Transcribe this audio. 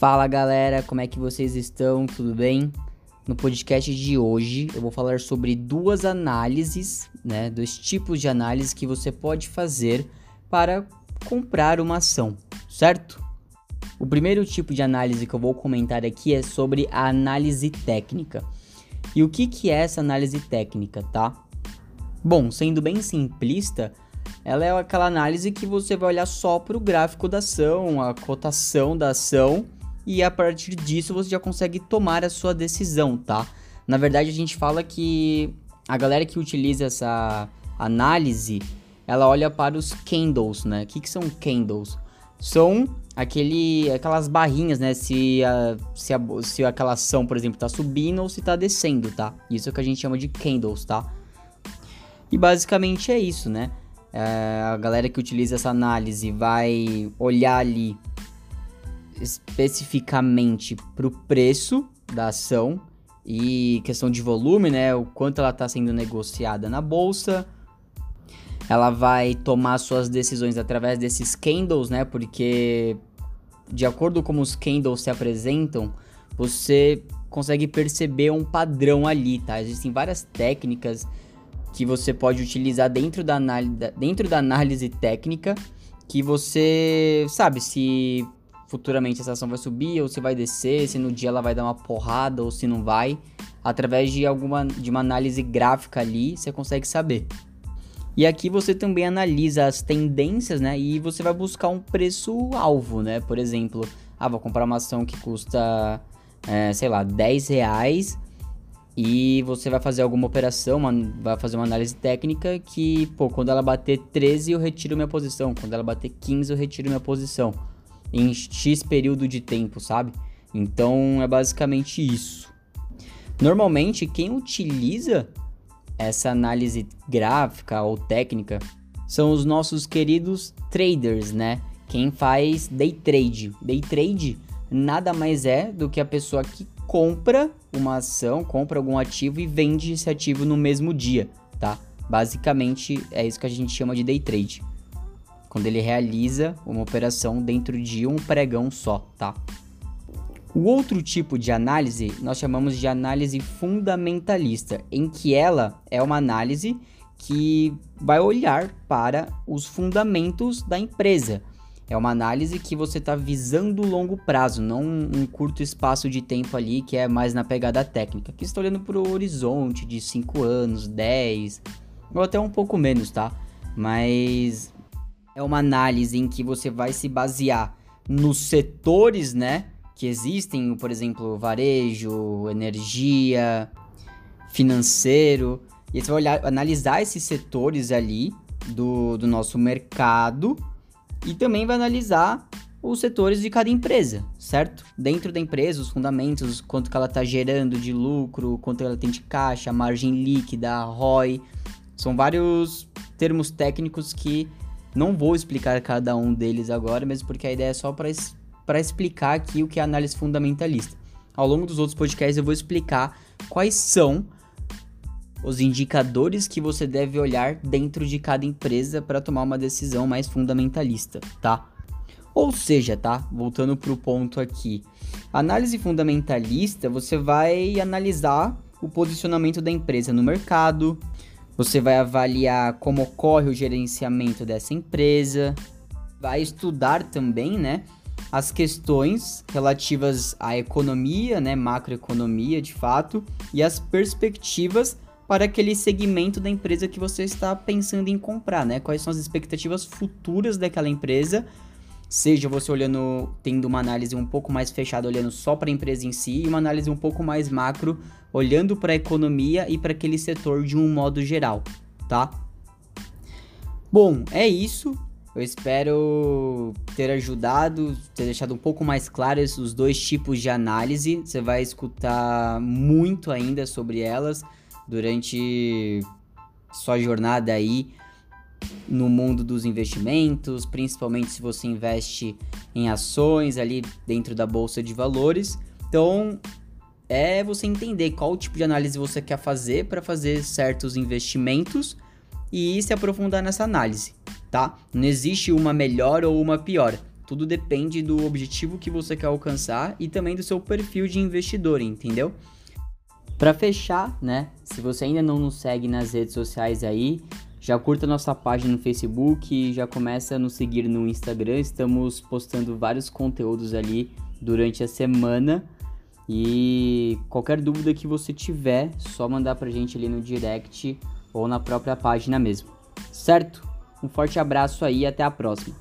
Fala galera, como é que vocês estão? Tudo bem? No podcast de hoje eu vou falar sobre duas análises, né, dois tipos de análise que você pode fazer para comprar uma ação, certo? O primeiro tipo de análise que eu vou comentar aqui é sobre a análise técnica. E o que, que é essa análise técnica, tá? Bom, sendo bem simplista, ela é aquela análise que você vai olhar só para o gráfico da ação, a cotação da ação, e a partir disso você já consegue tomar a sua decisão, tá? Na verdade, a gente fala que a galera que utiliza essa análise, ela olha para os candles, né? O que, que são candles? São aquele, aquelas barrinhas, né? Se, a, se, a, se aquela ação, por exemplo, está subindo ou se está descendo, tá? Isso é o que a gente chama de candles, tá? E basicamente é isso, né? É, a galera que utiliza essa análise vai olhar ali especificamente para o preço da ação e questão de volume, né? O quanto ela está sendo negociada na bolsa. Ela vai tomar suas decisões através desses candles, né? Porque de acordo com os candles se apresentam, você consegue perceber um padrão ali, tá? Existem várias técnicas que você pode utilizar dentro da, dentro da análise técnica que você sabe se futuramente essa ação vai subir ou se vai descer, se no dia ela vai dar uma porrada ou se não vai. Através de alguma de uma análise gráfica ali, você consegue saber. E aqui você também analisa as tendências, né? E você vai buscar um preço alvo, né? Por exemplo, ah, vou comprar uma ação que custa, é, sei lá, 10 reais e você vai fazer alguma operação, uma, vai fazer uma análise técnica que, pô, quando ela bater 13 eu retiro minha posição, quando ela bater 15 eu retiro minha posição, em X período de tempo, sabe? Então é basicamente isso. Normalmente quem utiliza essa análise gráfica ou técnica são os nossos queridos traders, né? Quem faz day trade. Day trade nada mais é do que a pessoa que compra uma ação, compra algum ativo e vende esse ativo no mesmo dia, tá? Basicamente é isso que a gente chama de day trade. Quando ele realiza uma operação dentro de um pregão só, tá? O outro tipo de análise nós chamamos de análise fundamentalista, em que ela é uma análise que vai olhar para os fundamentos da empresa. É uma análise que você está visando longo prazo, não um curto espaço de tempo ali que é mais na pegada técnica. Aqui estou olhando para o horizonte de 5 anos, 10, ou até um pouco menos, tá? Mas é uma análise em que você vai se basear nos setores, né? que existem, por exemplo, varejo, energia, financeiro. E você vai olhar, analisar esses setores ali do, do nosso mercado e também vai analisar os setores de cada empresa, certo? Dentro da empresa, os fundamentos, quanto que ela está gerando de lucro, quanto ela tem de caixa, margem líquida, ROI. São vários termos técnicos que não vou explicar cada um deles agora, mesmo porque a ideia é só para explicar aqui o que é análise fundamentalista. Ao longo dos outros podcasts eu vou explicar quais são os indicadores que você deve olhar dentro de cada empresa para tomar uma decisão mais fundamentalista, tá? Ou seja, tá? Voltando para o ponto aqui. Análise fundamentalista, você vai analisar o posicionamento da empresa no mercado, você vai avaliar como ocorre o gerenciamento dessa empresa, vai estudar também, né, as questões relativas à economia, né, macroeconomia de fato, e as perspectivas para aquele segmento da empresa que você está pensando em comprar, né? Quais são as expectativas futuras daquela empresa? Seja você olhando, tendo uma análise um pouco mais fechada, olhando só para a empresa em si, e uma análise um pouco mais macro, olhando para a economia e para aquele setor de um modo geral, tá? Bom, é isso. Eu espero ter ajudado, ter deixado um pouco mais claros os dois tipos de análise. Você vai escutar muito ainda sobre elas durante sua jornada aí no mundo dos investimentos, principalmente se você investe em ações ali dentro da bolsa de valores. Então, é você entender qual tipo de análise você quer fazer para fazer certos investimentos e se aprofundar nessa análise tá? Não existe uma melhor ou uma pior. Tudo depende do objetivo que você quer alcançar e também do seu perfil de investidor, entendeu? Para fechar, né? Se você ainda não nos segue nas redes sociais aí, já curta nossa página no Facebook, já começa a nos seguir no Instagram. Estamos postando vários conteúdos ali durante a semana. E qualquer dúvida que você tiver, só mandar pra gente ali no direct ou na própria página mesmo. Certo? Um forte abraço aí e até a próxima.